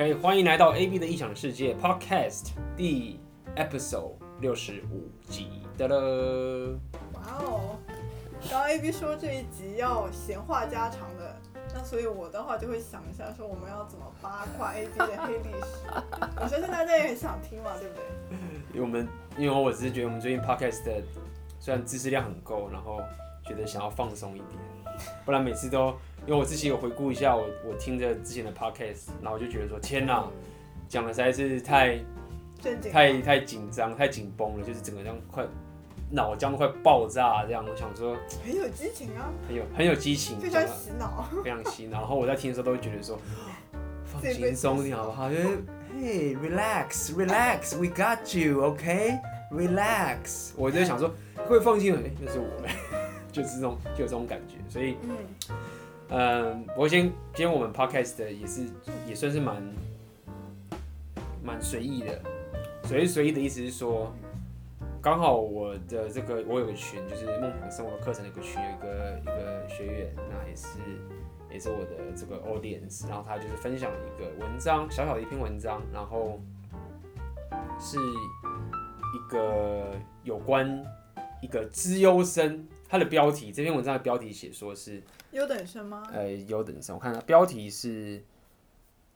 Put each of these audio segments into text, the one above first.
OK，欢迎来到 AB 的异想世界 Podcast 第 Episode 六十五集的了。哇哦，刚刚 AB 说这一集要闲话家常的，那所以我的话就会想一下，说我们要怎么八卦 AB 的黑历史。我相信大家也很想听嘛，对不对？因为我们，因为我只是觉得我们最近 Podcast 的虽然知识量很够，然后觉得想要放松一点。不然每次都，因为我之前有回顾一下我我听着之前的 podcast，然后我就觉得说天哪，讲的实在是太太太紧张太紧绷了，就是整个这样快脑浆快爆炸这样。我想说很有激情啊，很有很有激情，非常洗脑，非常洗脑。然后我在听的时候都会觉得说放轻松一点好不好？就是 Hey relax relax we got you OK relax，我就想说会放轻了，哎，那是我。就是这种，就有这种感觉，所以，嗯，嗯、我先，今天我们 podcast 的也是，也算是蛮，蛮随意的，随随意的意思是说，刚好我的这个，我有个群，就是梦想生活课程的一个群，有一个一个学员，那也是，也是我的这个 audience，然后他就是分享一个文章，小小的一篇文章，然后是一个有关一个资优生。它的标题，这篇文章的标题写说是优等生吗？呃，优等生，我看它标题是，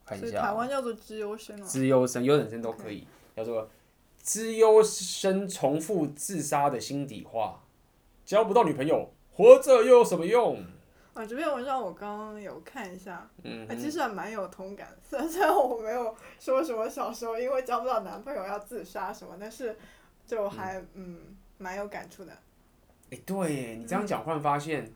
看一下，台湾叫做资优生哦，资优生、优等生都可以.叫做资优生重复自杀的心底话，交不到女朋友，活着又有什么用？啊，这篇文章我刚刚有看一下，嗯哼，其实还蛮有同感。虽然虽然我没有说什么小时候因为交不到男朋友要自杀什么，但是就还嗯蛮有感触的。哎，欸、对你这样讲，忽然发现，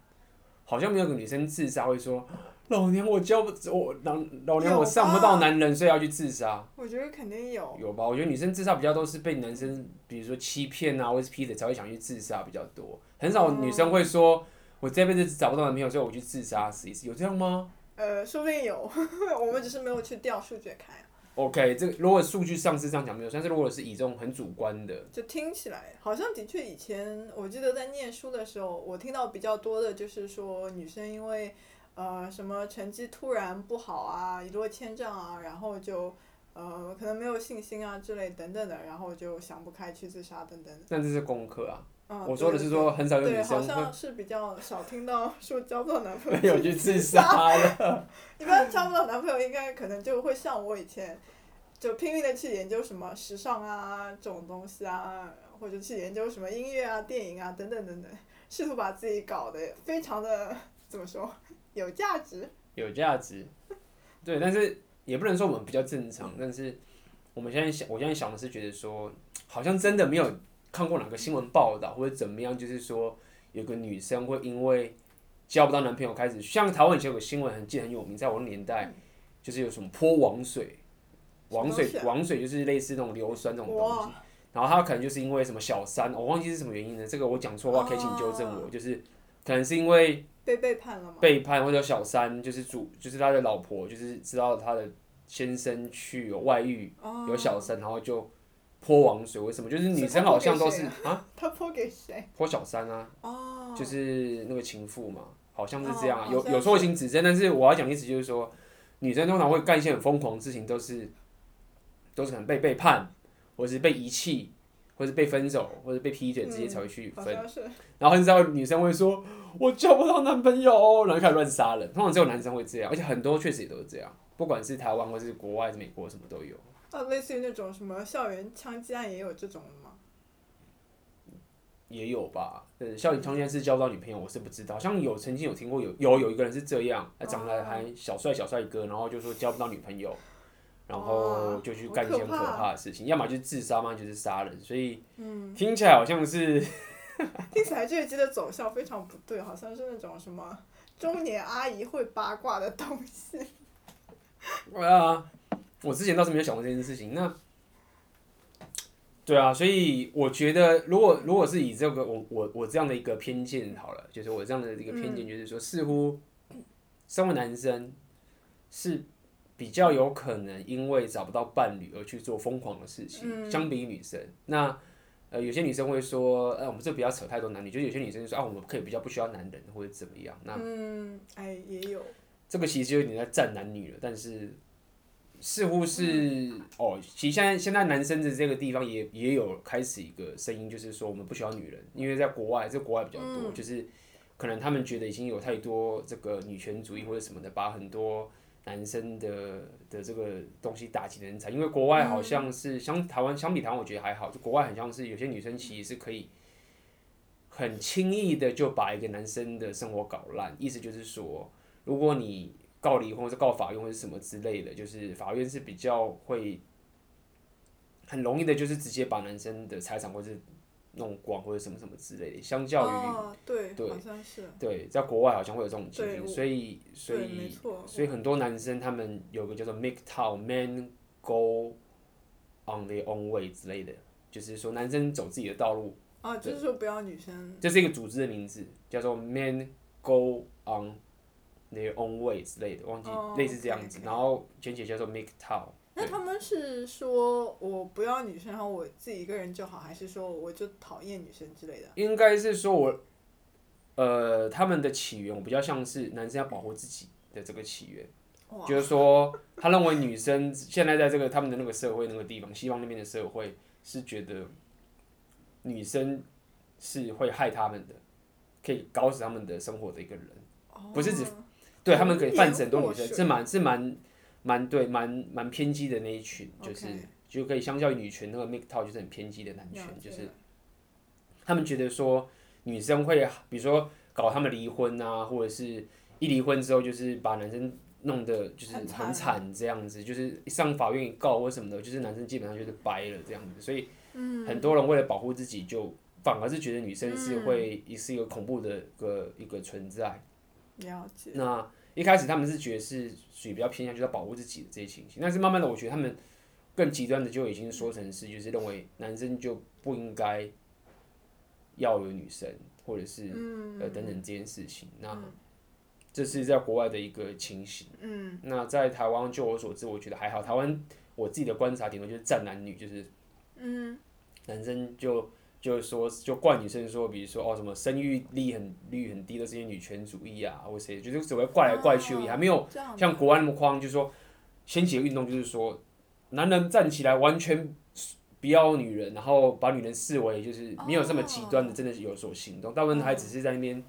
好像没有个女生自杀会说，老娘我交不我老老娘我上不到男人，所以要去自杀。我觉得肯定有。有吧？我觉得女生自杀比较都是被男生，比如说欺骗啊，或是劈腿才会想去自杀比较多。很少女生会说，我这辈子找不到男朋友，所以我去自杀死一次。有这样吗？呃，说不定有，我们只是没有去调数据看。OK，这个如果数据上是这样讲没有，但是如果是以这种很主观的，就听起来好像的确以前我记得在念书的时候，我听到比较多的就是说女生因为呃什么成绩突然不好啊，一落千丈啊，然后就呃可能没有信心啊之类等等的，然后就想不开去自杀等等。那这是功课啊。嗯，我说的是说很少有女生会，好像是比较少听到说交不到男朋友去自杀的。一般交不到男朋友，应该可能就会像我以前，就拼命的去研究什么时尚啊这种东西啊，或者去研究什么音乐啊、电影啊等等等等，试图把自己搞得非常的怎么说有价值。有价值，对，但是也不能说我们比较正常，但是我们现在想，我现在想的是觉得说，好像真的没有。看过哪个新闻报道或者怎么样？就是说，有个女生会因为交不到男朋友开始，像台湾以前有个新闻很记得很有名，在我的年代，就是有什么泼王水，王水王水就是类似那种硫酸这种东西，然后他可能就是因为什么小三，我忘记是什么原因了，这个我讲错话可以请纠正我，就是可能是因为被背叛了吗？背叛或者小三就是主就是他的老婆就是知道他的先生去有外遇有小三，然后就。泼王水为什么？就是女生好像都是啊，他泼给谁？泼小三啊，哦，就是那个情妇嘛，好像是这样，有有错情指证，但是我要讲的意思就是说，女生通常会干一些很疯狂的事情，都是都是可能被背叛，或者是被遗弃，或者是被分手，或者被劈腿，这些才会去分。然后很少女生会说，我交不到男朋友，然后开始乱杀人。通常只有男生会这样，而且很多确实也都是这样，不管是台湾或是国外，是美国，什么都有。啊，类似于那种什么校园枪击案也有这种的吗？也有吧，呃，校园枪击案是交不到女朋友，我是不知道。好像有曾经有听过有有有一个人是这样，他长得还小帅小帅哥，然后就说交不到女朋友，然后就去干一些可怕的事情，要么就是自杀嘛，就是杀人。所以，听起来好像是，听起来这一集的走向非常不对，好像是那种什么中年阿姨会八卦的东西。对啊。我之前倒是没有想过这件事情，那，对啊，所以我觉得，如果如果是以这个我我我这样的一个偏见好了，就是我这样的一个偏见，就是说，似乎身为男生是比较有可能因为找不到伴侣而去做疯狂的事情，相比女生。那呃，有些女生会说，呃，我们这不要扯太多男女，就是有些女生就说啊，我们可以比较不需要男人或者怎么样。那嗯，哎，也有这个其实就有点在站男女了，但是。似乎是哦，其实现在现在男生的这个地方也也有开始一个声音，就是说我们不需要女人，因为在国外，在国外比较多，就是可能他们觉得已经有太多这个女权主义或者什么的，把很多男生的的这个东西打击人才，因为国外好像是相台湾相比台湾，我觉得还好，就国外很像是有些女生其实是可以很轻易的就把一个男生的生活搞烂，意思就是说，如果你。告离婚或者告法院或者什么之类的，就是法院是比较会很容易的，就是直接把男生的财产或者弄光或者什么什么之类的。相较于、哦、对，对，好像是对，在国外好像会有这种情形，所以所以所以很多男生他们有个叫做 “make town Men Go on their own way 之类的，就是说男生走自己的道路。啊，就是说不要女生。这是一个组织的名字，叫做 Men Go on。Their own way 之类的，忘记、oh, 类似这样子.然后简写叫做 MGTOW。那他们是说我不要女生，然后我自己一个人就好，还是说我就讨厌女生之类的？应该是说我，呃，他们的起源我比较像是男生要保护自己的这个起源.就是说他认为女生现在在这个他们的那个社会那个地方，西方那边的社会是觉得女生是会害他们的，可以搞死他们的生活的一个人，oh. 不是指。对他们可以泛指很多女生，是蛮是蛮蛮对蛮蛮偏激的那一群，就是就可以相较于女权那个 make town 就是很偏激的男权，就是他们觉得说女生会比如说搞他们离婚啊，或者是一离婚之后就是把男生弄得就是很惨这样子，就是上法院一告或什么的，就是男生基本上就是掰了这样子，所以很多人为了保护自己，就反而是觉得女生是会也是一个恐怖的一个一个存在。了解。那一开始他们是觉得是属于比较偏向，就是要保护自己的这些情形。但是慢慢的，我觉得他们更极端的就已经说成是，就是认为男生就不应该要有女生，或者是呃等等这件事情。那这是在国外的一个情形。嗯。那在台湾，就我所知，我觉得还好。台湾我自己的观察顶多就是战男女，就是嗯，男生就。就是说，就怪女生说，比如说哦，什么生育率很率很低的这些女权主义啊，或谁，就是只会怪来怪去而已，还没有像国外那么夸张。就是说，掀起的运动就是说，男人站起来完全不要女人，然后把女人视为就是没有这么极端的，真的是有所行动。大部分还只是在那边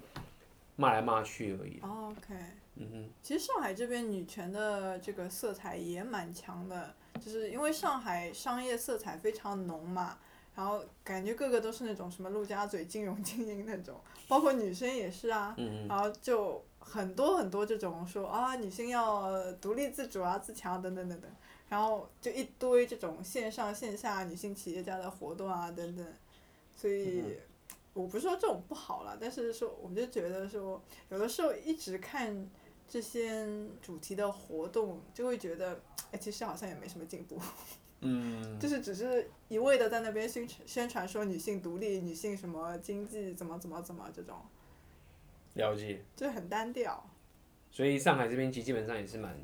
骂来骂去而已。OK，嗯哼，其实上海这边女权的这个色彩也蛮强的，就是因为上海商业色彩非常浓嘛。然后感觉个个都是那种什么陆家嘴金融精英那种，包括女生也是啊。然后就很多很多这种说啊，女性要独立自主啊、自强等等等等。然后就一堆这种线上线下女性企业家的活动啊等等。所以 我不是说这种不好了，但是说我们就觉得说，有的时候一直看这些主题的活动，就会觉得哎，其实好像也没什么进步。嗯，就是只是一味的在那边宣传宣传说女性独立、女性什么经济怎么怎么怎么这种，了解，就很单调。所以上海这边其实基本上也是蛮，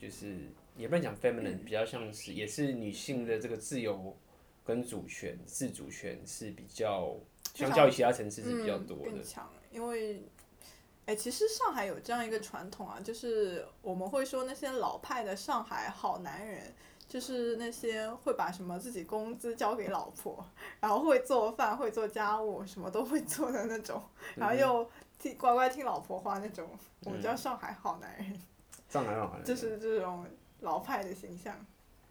就是也不能讲 feminine，比较像是也是女性的这个自由跟主权、自主权是比较，相较于其他城市是比较多的。更强，因为，哎，其实上海有这样一个传统啊，就是我们会说那些老派的上海好男人。就是那些会把什么自己工资交给老婆，然后会做饭、会做家务，什么都会做的那种，然后又听乖乖听老婆话那种，我们叫上海好男人。上海好男人。就是这种老派的形象。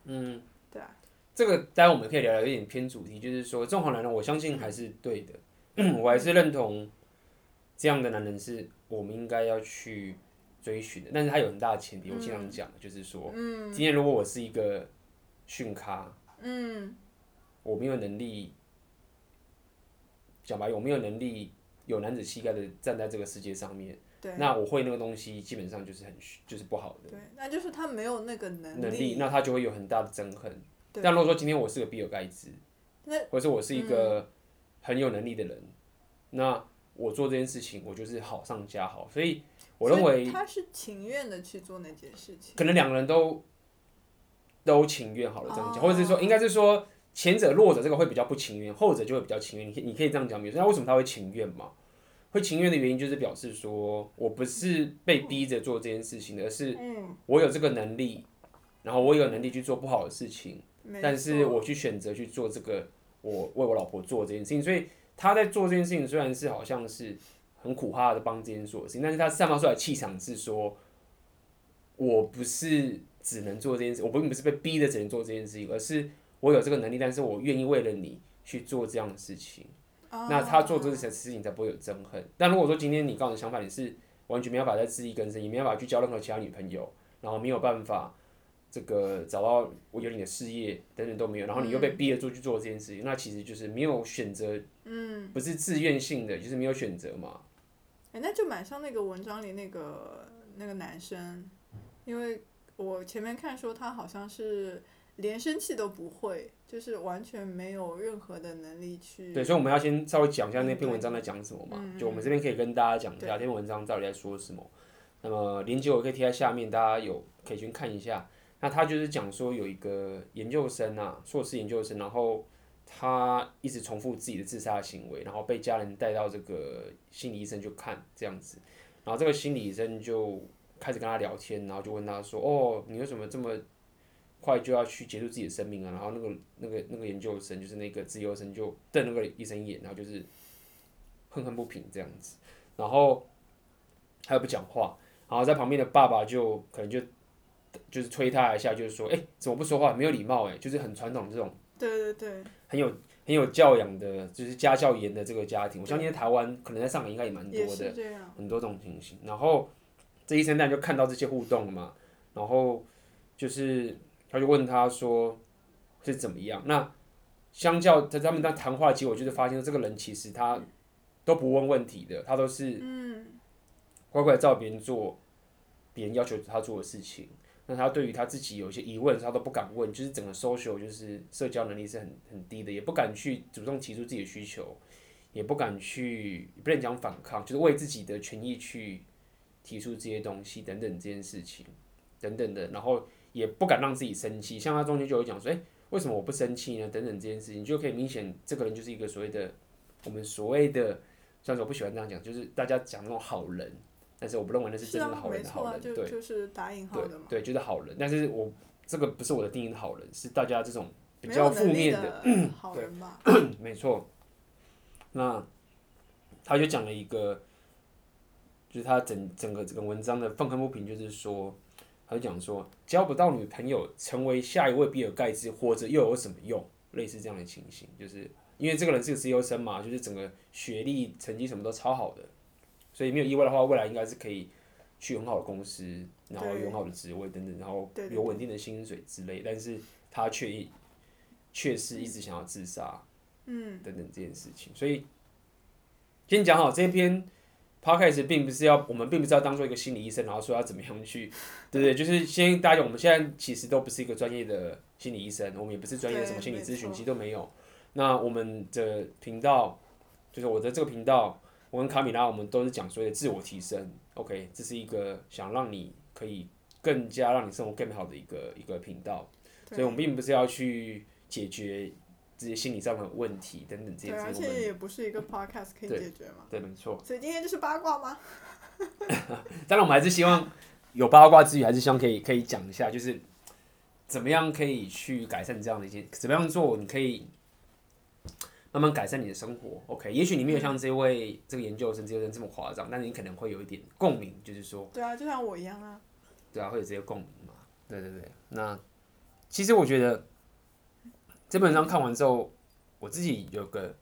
嗯。对啊。这个待会我们可以聊聊，有点偏主题，就是说这种好男人，我相信还是对的，我还是认同这样的男人是我们应该要去。追寻的，但是他有很大的前提，我经常讲，就是说，今天如果我是一个逊咖，嗯，我没有能力，讲白，我没有能力有男子气概的站在这个世界上面，那我会那个东西基本上就是很就是不好的，对，那就是他没有那个能力，能力，那他就会有很大的憎恨。但如果说今天我是个比尔盖茨，或者说我是一个很有能力的人，那我做这件事情，我就是好上加好，所以。我认为他是情愿的去做那件事情，可能两个人都都情愿好了这样讲，或者是说，应该是说前者弱者这个会比较不情愿，后者就会比较情愿。你可以你可以这样讲，比如说那为什么他会情愿嘛？会情愿的原因就是表示说我不是被逼着做这件事情的，而是我有这个能力，然后我有能力去做不好的事情，但是我去选择去做这个，我为我老婆做这件事情，所以他在做这件事情，虽然是好像是很苦哈的帮这件做事情，但是他散发出来的气场是说，我不是只能做这件事，我并不是被逼的只能做这件事情，而是我有这个能力，但是我愿意为了你去做这样的事情。哦、那他做这些事情才不会有憎恨。但如果说今天你跟我的想法，你是完全没有办法再自力更生，也没有办法去交任何其他女朋友，然后没有办法这个找到我有你的事业等等都没有，然后你又被逼着做去做这件事情，嗯、那其实就是没有选择，嗯，不是自愿性的，就是没有选择嘛。哎、欸，那就蛮像那个文章里那个那个男生，因为我前面看说他好像是。连生气都不会，就是完全没有任何的能力去。对，所以我们要先稍微讲一下那篇文章在讲什么嘛。嗯、就我们这边可以跟大家讲一下这篇文章到底在说什么。那么链接我可以贴在下面，大家有可以去看一下。那他就是讲说有一个研究生啊，硕士研究生，然后他一直重复自己的自杀行为，然后被家人带到这个心理医生去看这样子，然后这个心理医生就开始跟他聊天，然后就问他说：“哦，你为什么这么？”快就要去结束自己的生命啊，然后那个那个那个研究生就是那个自由生就瞪那个医生一眼，然后就是愤恨不平这样子，然后他又不讲话，然后在旁边的爸爸就可能就就是推他一下，就是说，哎、欸，怎么不说话？没有礼貌，哎，就是很传统这种，对对对，很有很有教养的，就是家教严的这个家庭，我相信在台湾可能在上海应该也蛮多的，很多这种情形。然后这医生当然就看到这些互动嘛，然后就是。他就问他说是怎么样？那相较在他们在谈话结果，就是发现这个人其实他都不问问题的，他都是乖乖照别人做，别人要求他做的事情。那他对于他自己有些疑问，他都不敢问，就是整个 social 就是社交能力是很很低的，也不敢去主动提出自己的需求，也不敢去不能讲反抗，就是为自己的权益去提出这些东西等等这件事情等等的，然后。也不敢让自己生气，像他中间就会讲说，哎、欸，为什么我不生气呢？等等这件事情，就可以明显这个人就是一个所谓的我们所谓的，虽然说我不喜欢这样讲，就是大家讲那种好人，但是我不认为那是真正的好人的好人，啊、对，就是打引号的嘛，对，就是好人，但是我这个不是我的定义的好人，是大家这种比较负面的，的 好人吧？没错。那他就讲了一个，就是他整整个这个文章的愤恨不平，就是说。他就讲说，交不到女朋友，成为下一位比尔盖茨，活着又有什么用？类似这样的情形，就是因为这个人是个自优生嘛，就是整个学历成绩什么都超好的，所以没有意外的话，未来应该是可以去很好的公司，然后有很好的职位等等，然后有稳定的薪水之类。但是他却一却是一直想要自杀，嗯，等等这件事情。所以先讲好这篇。Podcast 并不是要我们并不是要当做一个心理医生，然后说要怎么样去，对不对？就是先大家，我们现在其实都不是一个专业的心理医生，我们也不是专业的什么心理咨询，其实都没有。那我们的频道，就是我的这个频道，我跟卡米拉，我们都是讲所谓的自我提升。OK，这是一个想让你可以更加让你生活更好的一个一个频道，所以我们并不是要去解决。这些心理上的问题等等这些，对，而且也不是一个 podcast 可以解决嘛。对，对，没错。所以今天就是八卦吗？当然，我们还是希望有八卦之余，还是希望可以可以讲一下，就是怎么样可以去改善这样的一些，怎么样做，你可以慢慢改善你的生活。OK，也许你没有像这位这个研究生、这个人这么夸张，但是你可能会有一点共鸣，就是说，对啊，就像我一样啊。对啊，会有这些共鸣嘛？对对对。那其实我觉得。这本章看完之后，我自己有个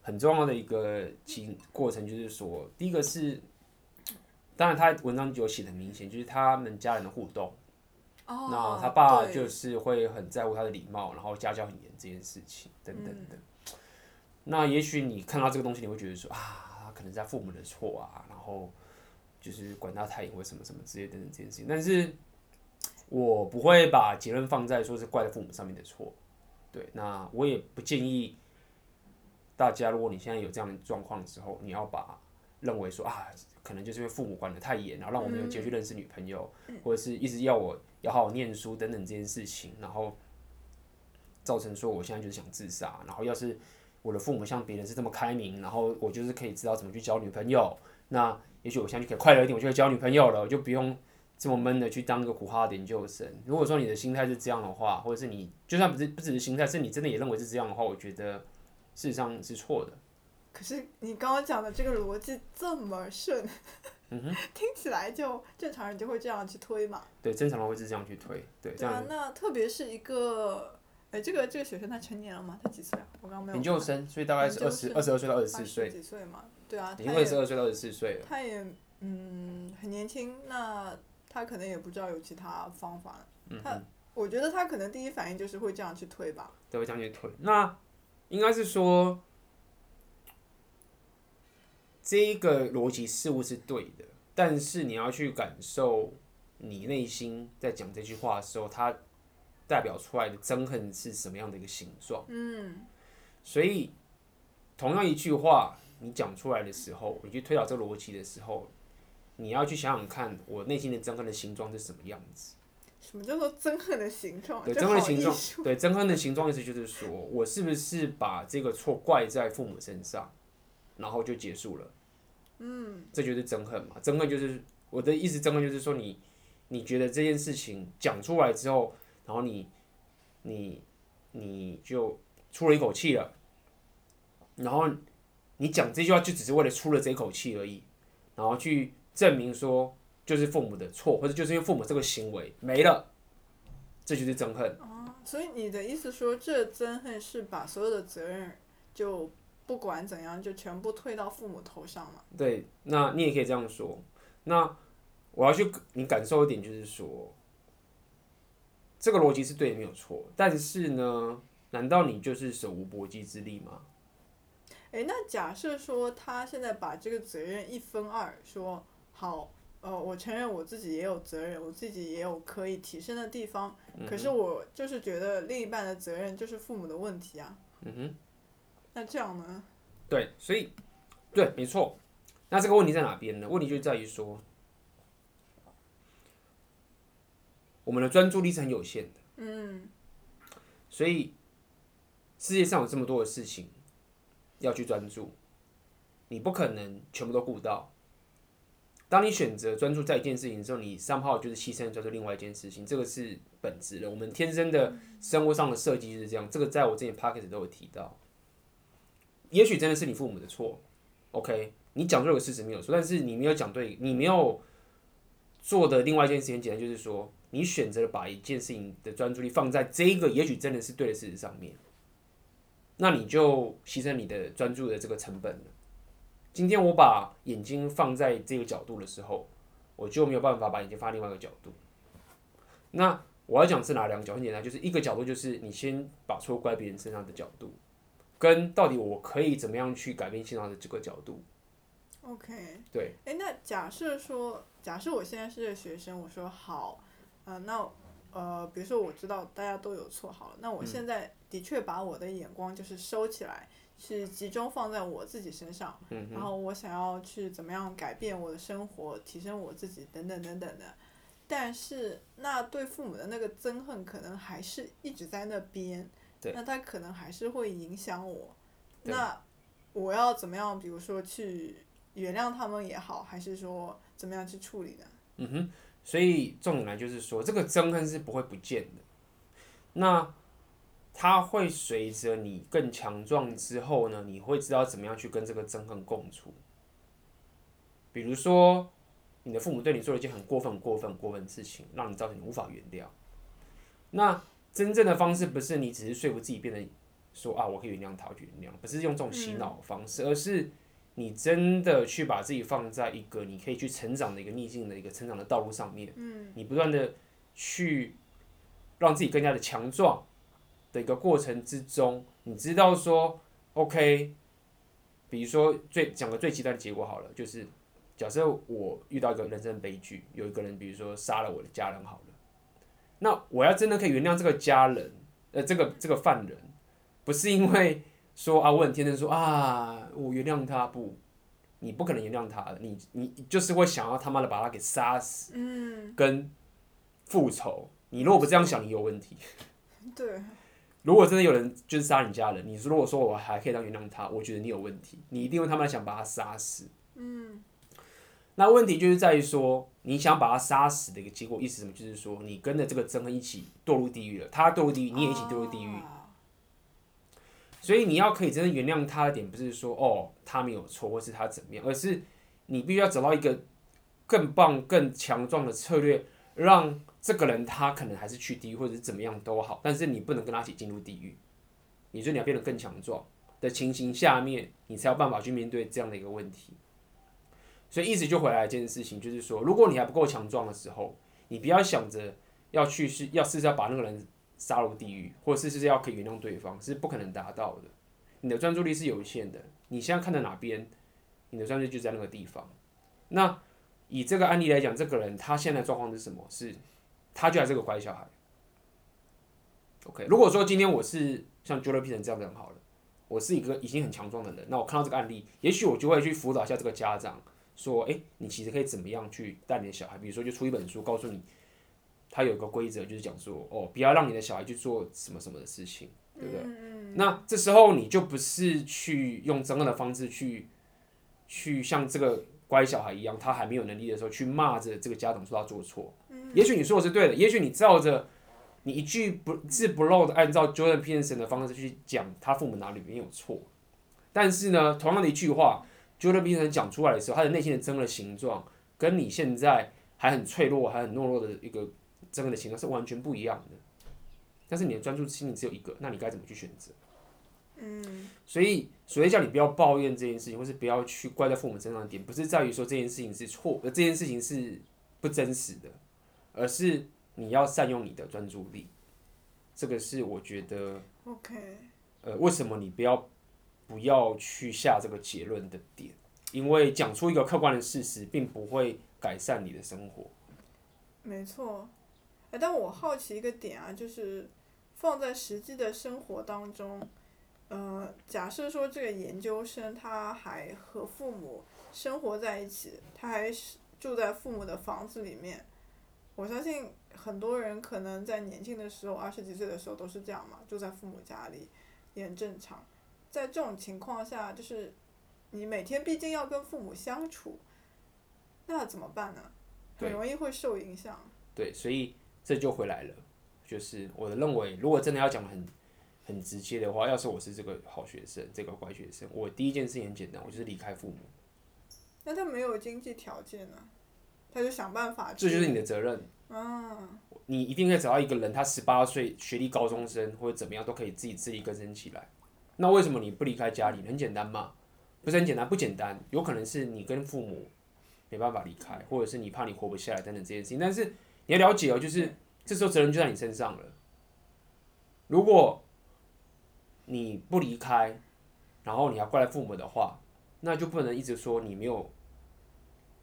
很重要的一个情过程，就是说，第一个是，当然他文章就有写的明显，就是他们家人的互动。哦。那他爸就是会很在乎他的礼貌，然后家教很严这件事情等等的。那也许你看到这个东西，你会觉得说啊，可能是他父母的错啊，然后就是管他太严或什么什么之类等等这件事情。但是我不会把结论放在说是怪在父母上面的错。对，那我也不建议大家，如果你现在有这样的状况的时候，你要把认为说啊，可能就是因为父母管得太严，然后让我没有机会去认识女朋友，或者是一直要我要好好念书等等这件事情，然后造成说我现在就是想自杀。然后要是我的父母像别人是这么开明，然后我就是可以知道怎么去交女朋友，那也许我现在就可以快乐一点，我就交女朋友了，我就不用这么闷的去当一个苦哈哈的研究生。如果说你的心态是这样的话，或者是你就算不是不只是心态，是你真的也认为是这样的话，我觉得事实上是错的。可是你刚刚讲的这个逻辑这么顺，嗯哼，听起来就正常人就会这样去推嘛？对，正常人会是这样去推，对。对啊，那特别是一个。哎，这个这个学生他成年了吗？他几岁啊？我刚刚没有。研究生，所以大概是二十二十二岁到二十四岁。几岁嘛？对啊。因为是二十岁到二十四岁了。他也嗯很年轻，那他可能也不知道有其他方法。嗯。他我觉得他可能第一反应就是会这样去推吧。对，会这样去推。那应该是说，这一个逻辑似乎是对的，但是你要去感受你内心在讲这句话的时候，它。代表出来的憎恨是什么样的一个形状？嗯，所以同样一句话，你讲出来的时候，你去推导这个逻辑的时候，你要去想想看，我内心的憎恨的形状是什么样子？什么叫做憎恨的形状？对，憎恨的形状，对，憎恨的形状意思就是说我是不是把这个错怪在父母身上，然后就结束了？嗯，这就是憎恨嘛？憎恨就是我的意思，憎恨就是说你你觉得这件事情讲出来之后。然后你，你，你就出了一口气了。然后你讲这句话就只是为了出了这一口气而已，然后去证明说就是父母的错，或者就是因为父母这个行为没了，这就是憎恨。哦，所以你的意思说，这憎恨是把所有的责任就不管怎样就全部推到父母头上了？对，那你也可以这样说。那我要去你感受一点，就是说。这个逻辑是对，没有错。但是呢，难道你就是手无缚鸡之力吗？诶，那假设说他现在把这个责任一分二，说好，呃，我承认我自己也有责任，我自己也有可以提升的地方。嗯、可是我就是觉得另一半的责任就是父母的问题啊。嗯哼。那这样呢？对，所以，对，没错。那这个问题在哪边呢？问题就在于说。我们的专注力是很有限的，嗯，所以世界上有这么多的事情要去专注，你不可能全部都顾到。当你选择专注在一件事情之后，你三号就是牺牲，叫做另外一件事情，这个是本质的。我们天生的生活上的设计就是这样。这个在我之前 podcast 都有提到。也许真的是你父母的错，OK，你讲对个事实没有错，但是你没有讲对，你没有做的另外一件事情，简单就是说。你选择把一件事情的专注力放在这个也许真的是对的事实上面，那你就牺牲你的专注的这个成本了。今天我把眼睛放在这个角度的时候，我就没有办法把眼睛放另外一个角度。那我要讲是哪两个角度？很简单，就是一个角度就是你先把错怪别人身上的角度，跟到底我可以怎么样去改变现状的这个角度。OK，对。哎，那假设说，假设我现在是个学生，我说好。啊、呃，那呃，比如说我知道大家都有错好了，那我现在的确把我的眼光就是收起来，去集中放在我自己身上，嗯，然后我想要去怎么样改变我的生活，提升我自己等等等等的。但是那对父母的那个憎恨可能还是一直在那边，那他可能还是会影响我。那我要怎么样？比如说去原谅他们也好，还是说怎么样去处理呢？嗯哼。所以重点来就是说，这个憎恨是不会不见的，那它会随着你更强壮之后呢，你会知道怎么样去跟这个憎恨共处。比如说，你的父母对你做了一件很过分、过分、过分的事情，让你造成你无法原谅。那真正的方式不是你只是说服自己，变得说啊，我可以原谅他，我去原谅，不是用这种洗脑方式，而是。你真的去把自己放在一个你可以去成长的一个逆境的一个成长的道路上面，嗯，你不断的去让自己更加的强壮的一个过程之中，你知道说，OK，比如说最讲个最极端的结果好了，就是假设我遇到一个人生悲剧，有一个人比如说杀了我的家人好了，那我要真的可以原谅这个家人，呃，这个这个犯人，不是因为。说啊，我很天真说啊，我原谅他不，你不可能原谅他的，你你就是会想要他妈的把他给杀死，嗯，跟复仇。你如果不这样想，你有问题。对。如果真的有人就是杀你家人，你如果说我还可以当原谅他，我觉得你有问题，你一定会他妈想把他杀死。嗯。那问题就是在于说，你想把他杀死的一个结果，意思什么？就是说你跟着这个憎恨一起堕入地狱了，他堕入地狱，你也一起堕入地狱。所以你要可以真正原谅他的点，不是说哦他没有错，或是他怎么样，而是你必须要找到一个更棒、更强壮的策略，让这个人他可能还是去地狱，或者是怎么样都好，但是你不能跟他一起进入地狱。你说你要变得更强壮的情形下面，你才有办法去面对这样的一个问题。所以，意思就回来一件事情，就是说，如果你还不够强壮的时候，你不要想着要去是要试着要把那个人杀入地狱，或者是是要可以原谅对方，是不可能达到的。你的专注力是有限的，你现在看到哪边，你的专注力就在那个地方。那以这个案例来讲，这个人他现在状况是什么？是，他就还是个乖小孩。OK，如果说今天我是像 Jordan Peterson 这样的人好了，我是一个已经很强壮的人，那我看到这个案例，也许我就会去辅导一下这个家长。说，哎、欸，你其实可以怎么样去带你的小孩？比如说，就出一本书，告诉你，他有一个规则，就是讲说，哦，不要让你的小孩去做什么什么的事情，对不对？嗯、那这时候你就不是去用争论的方式去，去像这个乖小孩一样，他还没有能力的时候去骂着这个家长说他做错。嗯、也许你说的是对的，也许你照着你一句不字不漏的按照 Jordan Peterson 的方式去讲他父母哪里没有错，但是呢，同样的一句话。Jordan Peterson 讲出来的时候，他的内心的憎恨的形状，跟你现在还很脆弱、还很懦弱的一个憎恨的形状是完全不一样的。但是你的专注心里只有一个，那你该怎么去选择？嗯。所以，所以叫你不要抱怨这件事情，或是不要去怪在父母身上的点，不是在于说这件事情是错，而这件事情是不真实的，而是你要善用你的专注力。这个是我觉得。OK。呃，为什么你不要？不要去下这个结论的点，因为讲出一个客观的事实，并不会改善你的生活。没错，哎，但我好奇一个点啊，就是放在实际的生活当中，呃，假设说这个研究生他还和父母生活在一起，他还是住在父母的房子里面，我相信很多人可能在年轻的时候，二十几岁的时候都是这样嘛，住在父母家里也很正常。在这种情况下，就是你每天毕竟要跟父母相处，那怎么办呢？很容易会受影响。对，所以这就回来了，就是我的认为，如果真的要讲很很直接的话，要是我是这个好学生，这个乖学生，我第一件事情很简单，我就是离开父母。那他没有经济条件呢？他就想办法。这就是你的责任。嗯。你一定可以找到一个人，他十八岁，学历高中生或者怎么样，都可以自己自力更生起来。那为什么你不离开家里？很简单嘛，不是很简单，不简单。有可能是你跟父母没办法离开，或者是你怕你活不下来等等这件事情。但是你要了解哦，就是这时候责任就在你身上了。如果你不离开，然后你要怪父母的话，那就不能一直说你没有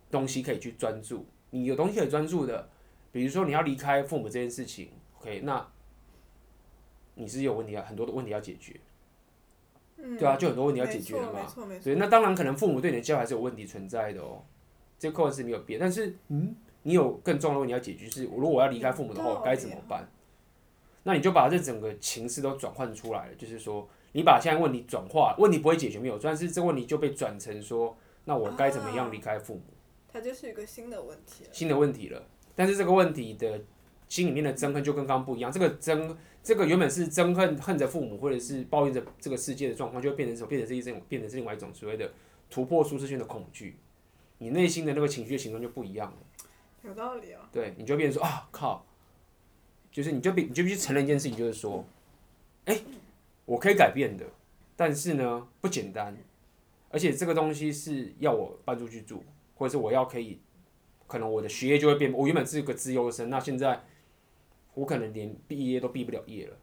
东西可以去专注。你有东西可以专注的，比如说你要离开父母这件事情，OK？那你是有问题啊，很多的问题要解决。对啊，就很多问题要解决了嘛。对，那当然可能父母对你的教育还是有问题存在的哦。这个课是没有变，但是嗯，你有更重要的问题要解决，是如果我要离开父母的话，我该怎么办？那你就把这整个情势都转换出来了，就是说你把现在问题转化，问题不会解决没有，但是这个问题就被转成说，那我该怎么样离开父母？它就是一个新的问题。新的问题了，但是这个问题的心里面的憎恨就跟刚刚不一样，这个憎。这个原本是憎恨恨着父母，或者是抱怨着这个世界的状况，就会变成什么？变成是一种，变成是另外一种所谓的突破舒适圈的恐惧。你内心的那个情绪的形状就不一样了。有道理哦。对，你就变成说啊靠，就是你就必你就必须承认一件事情，就是说，哎，我可以改变的，但是呢不简单，而且这个东西是要我搬出去住，或者是我要可以，可能我的学业就会变。我原本是个资优生，那现在。我可能连毕业都毕不了业了，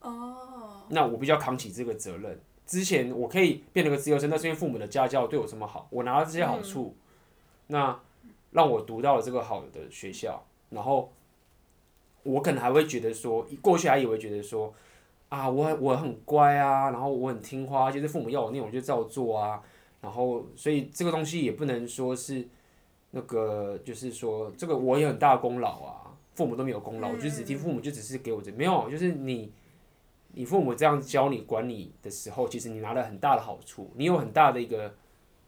哦，那我必须要扛起这个责任。之前我可以变成个自由生，那是因为父母的家教对我这么好，我拿到这些好处，那让我读到了这个好的学校，然后我可能还会觉得说，过去还以为觉得说，啊，我我很乖啊，然后我很听话，就是父母要我念我就照做啊，然后所以这个东西也不能说是那个，就是说这个我有很大的功劳啊。父母都没有功劳，我就只听父母，就只是给我这没有，就是你，你父母这样教你管你的时候，其实你拿了很大的好处，你有很大的一个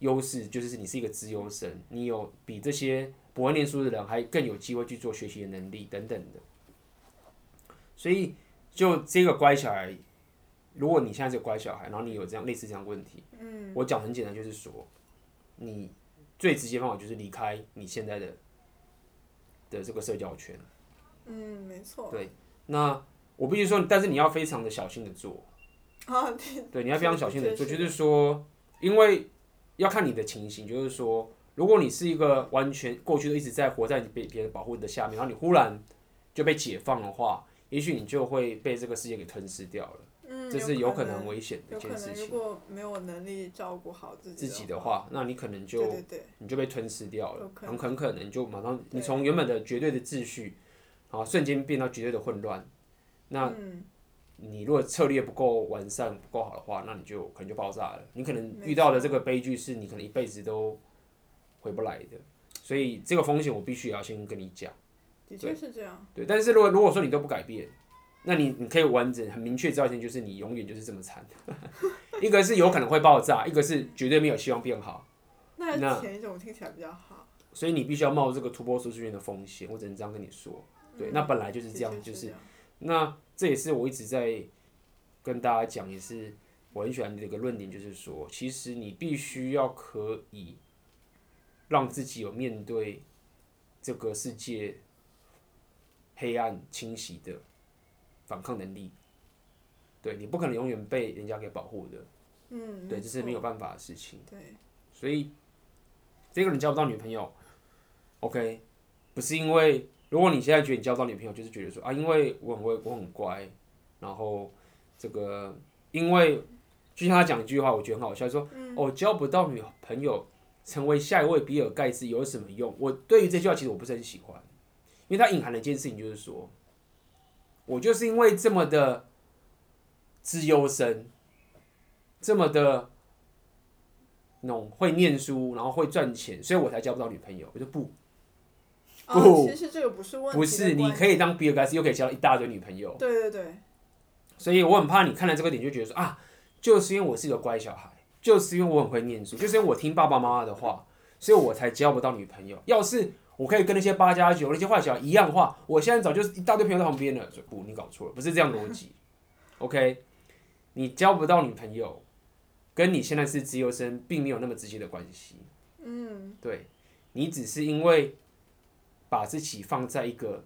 优势，就是你是一个资优生，你有比这些不会念书的人还更有机会去做学习的能力等等的。所以，就这个乖小孩，如果你现在是个乖小孩，然后你有这样类似这样问题，嗯，我讲很简单，就是说，你最直接方法就是离开你现在的的这个社交圈。嗯，没错。对，那我必须说，但是你要非常的小心的做。啊，对。对，你要非常小心的做，就是说，因为要看你的情形，就是说，如果你是一个完全过去都一直在活在被别人保护的下面，然后你忽然就被解放的话，也许你就会被这个世界给吞噬掉了。嗯，这是有可能很危险的一件事情。如果没有能力照顾好自己自己的话，那你可能就你就被吞噬掉了，很很可能就马上你从原本的绝对的秩序，啊，瞬间变到绝对的混乱。那。嗯你如果策略不够完善、不够好的话，那你就可能就爆炸了。你可能遇到的这个悲剧是你可能一辈子都回不来的，所以这个风险我必须也要先跟你讲。的确是这样。对，但是如果如果说你都不改变，那你你可以完整很明确知道一件，就是你永远就是这么惨。一个是有可能会爆炸，一个是绝对没有希望变好。那前一种听起来比较好。所以你必须要冒这个突破舒适圈的风险，我只能这样跟你说。对，那本来就是这样，就是那。这也是我一直在跟大家讲，也是我很喜欢的一个论点，就是说，其实你必须要可以让自己有面对这个世界黑暗侵袭的反抗能力。对，你不可能永远被人家给保护的，嗯，对，这是没有办法的事情。对，所以这个人交不到女朋友，OK，不是因为。如果你现在觉得你交不到女朋友，就是觉得说啊，因为我很会，我很乖，然后这个，因为就像他讲一句话，我觉得很好笑，说哦，交不到女朋友，成为下一位比尔盖茨有什么用？我对于这句话其实我不是很喜欢，因为它隐含了一件事情就是说，我就是因为这么的资优生，这么的那种会念书，然后会赚钱，所以我才交不到女朋友。我就不。不、哦，其实这个不是问题。不是，你可以当比尔盖茨，又可以交一大堆女朋友。对对对。所以我很怕你看了这个点就觉得说啊，就是因为我是一个乖小孩，就是因为我很会念书，就是因为我听爸爸妈妈的话，所以我才交不到女朋友。要是我可以跟那些八加九那些坏小孩一样的话，我现在早就一大堆朋友在旁边了。说不，你搞错了，不是这样逻辑。OK，你交不到女朋友，跟你现在是资优生并没有那么直接的关系。嗯，对，你只是因为。把自己放在一个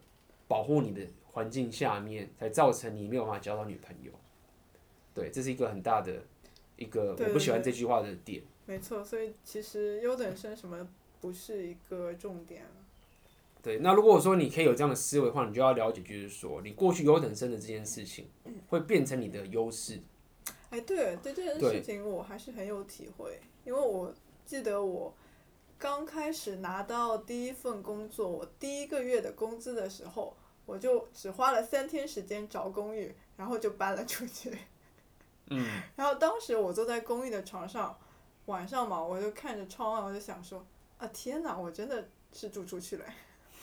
保护你的环境下面，才造成你没有办法交到女朋友。对，这是一个很大的一个我不喜欢这句话的点。没错，所以其实优等生什么不是一个重点。对，那如果说你可以有这样的思维的话，你就要了解，就是说你过去优等生的这件事情会变成你的优势。哎，对，对这件事情我还是很有体会，因为我记得我。刚开始拿到第一份工作，我第一个月的工资的时候，我就只花了三天时间找公寓，然后就搬了出去。嗯。然后当时我坐在公寓的床上，晚上嘛，我就看着窗外，我就想说：啊天哪，我真的是住出去了，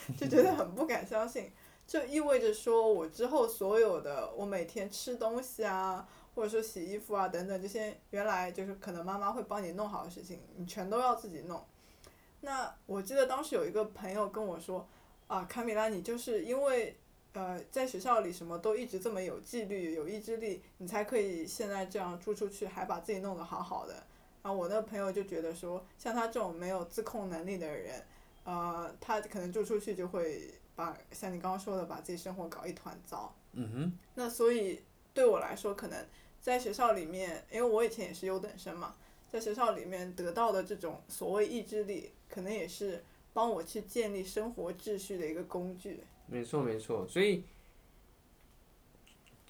就觉得很不敢相信。就意味着说我之后所有的，我每天吃东西啊，或者说洗衣服啊等等这些，原来就是可能妈妈会帮你弄好的事情，你全都要自己弄。那我记得当时有一个朋友跟我说，啊，卡米拉，你就是因为，呃，在学校里什么都一直这么有纪律、有意志力，你才可以现在这样住出去，还把自己弄得好好的。然后我那朋友就觉得说，像他这种没有自控能力的人，呃，他可能住出去就会把像你刚刚说的，把自己生活搞一团糟。嗯哼。那所以对我来说，可能在学校里面，因为我以前也是优等生嘛。在学校里面得到的这种所谓意志力，可能也是帮我去建立生活秩序的一个工具。没错，没错。所以，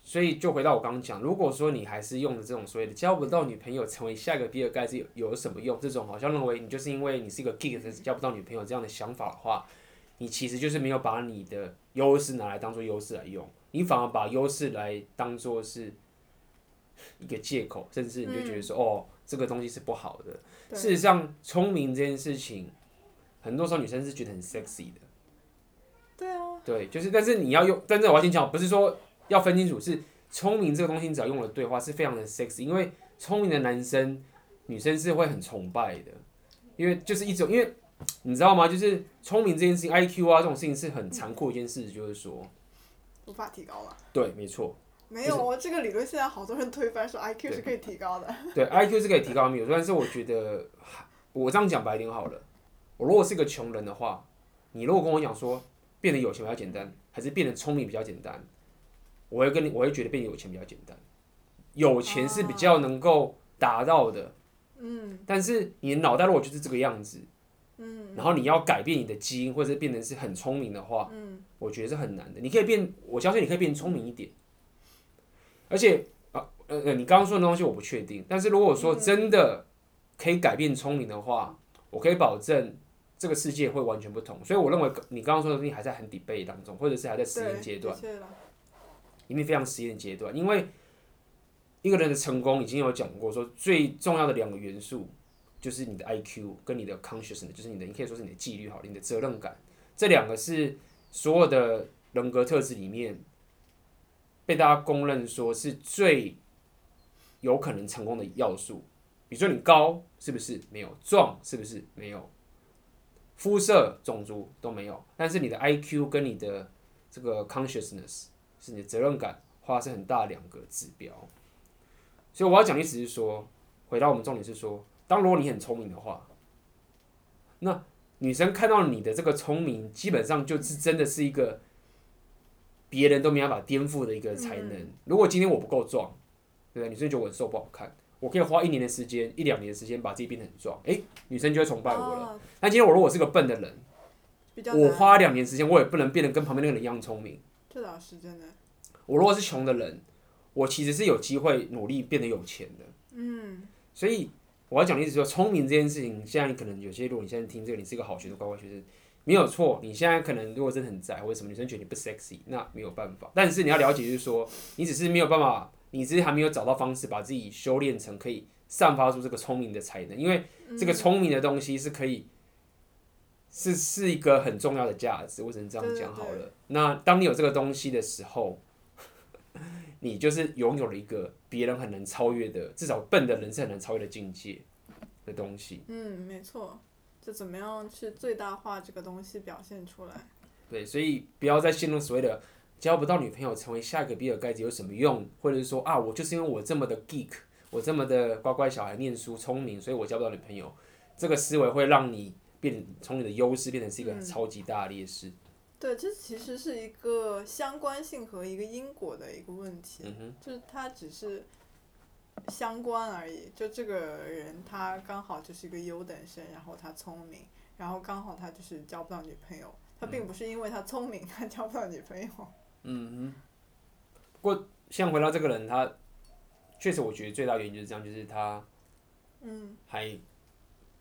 所以就回到我刚刚讲，如果说你还是用的这种所谓的交不到女朋友，成为下一个比尔盖茨有有什么用？这种好像认为你就是因为你是一个 geek，交不到女朋友这样的想法的话，你其实就是没有把你的优势拿来当做优势来用，你反而把优势来当做是一个借口，甚至你就觉得说、嗯、哦。这个东西是不好的。事实上，聪明这件事情，很多时候女生是觉得很 sexy 的。对啊。对，就是，但是你要用，但是我要先讲，不是说要分清楚，是聪明这个东西，你只要用了对话，是非常的 sexy。因为聪明的男生，女生是会很崇拜的。因为就是一种，因为你知道吗？就是聪明这件事情，IQ 啊这种事情是很残酷的一件事，就是说无法提高了。对，没错。没有哦，这个理论现在好多人推翻说 IQ 是可以提高的。对，IQ 是可以提高，没有。但是我觉得，我这样讲白一点好了。我如果是个穷人的话，你如果跟我讲说变得有钱比较简单，还是变得聪明比较简单，我会跟你，我会觉得变有钱比较简单。有钱是比较能够达到的，嗯。但是你的脑袋如果就是这个样子，嗯。然后你要改变你的基因，或者是变成是很聪明的话，嗯，我觉得是很难的。你可以变，我相信你可以变聪明一点。而且啊，呃呃，你刚刚说的东西我不确定。但是如果说真的可以改变聪明的话，我可以保证这个世界会完全不同。所以我认为你刚刚说的东西还在很 debate 当中，或者是还在实验阶段，因为非常实验阶段。因为一个人的成功已经有讲过，说最重要的两个元素就是你的 IQ 跟你的 consciousness，就是你的，你可以说是你的纪律好，你的责任感，这两个是所有的人格特质里面。被大家公认说是最有可能成功的要素，比如说你高是不是没有，壮是不是没有，肤色、种族都没有，但是你的 IQ 跟你的这个 consciousness 是你的责任感，花是很大两个指标。所以我要讲的意思是说，回到我们重点是说，当如果你很聪明的话，那女生看到你的这个聪明，基本上就是真的是一个。别人都没办法颠覆的一个才能。如果今天我不够壮，对不对？女生觉得我瘦不好看，我可以花一年的时间、一两年的时间把自己变得很壮，哎，女生就会崇拜我了。那今天我如果是个笨的人，我花两年时间，我也不能变得跟旁边那个人一样聪明。这倒是真的。我如果是穷的人，我其实是有机会努力变得有钱的。嗯。所以我要讲的意思说，聪明这件事情，现在可能有些，如果你现在听这个，你是一个好学生、乖乖学生。没有错，你现在可能如果真的很宅，或者什么女生觉得你不 sexy，那没有办法。但是你要了解，就是说，你只是没有办法，你只是还没有找到方式把自己修炼成可以散发出这个聪明的才能。因为这个聪明的东西是可以，是是一个很重要的价值。我只能这样讲好了。那当你有这个东西的时候，你就是拥有了一个别人很难超越的，至少笨的人是很难超越的境界的东西。嗯，没错。就怎么样去最大化这个东西表现出来？对，所以不要再陷入所谓的交不到女朋友，成为下一个比尔盖茨有什么用？或者是说啊，我就是因为我这么的 geek，我这么的乖乖小孩，念书聪明，所以我交不到女朋友。这个思维会让你变从你的优势变成是一个超级大的劣势。嗯。对，这其实是一个相关性和一个因果的一个问题。嗯哼，就是它只是。相关而已，就这个人他刚好就是一个优等生，然后他聪明，然后刚好他就是交不到女朋友。他并不是因为他聪明，他交不到女朋友。嗯哼。不过，像回到这个人，他确实我觉得最大原因就是这样，就是他，嗯，还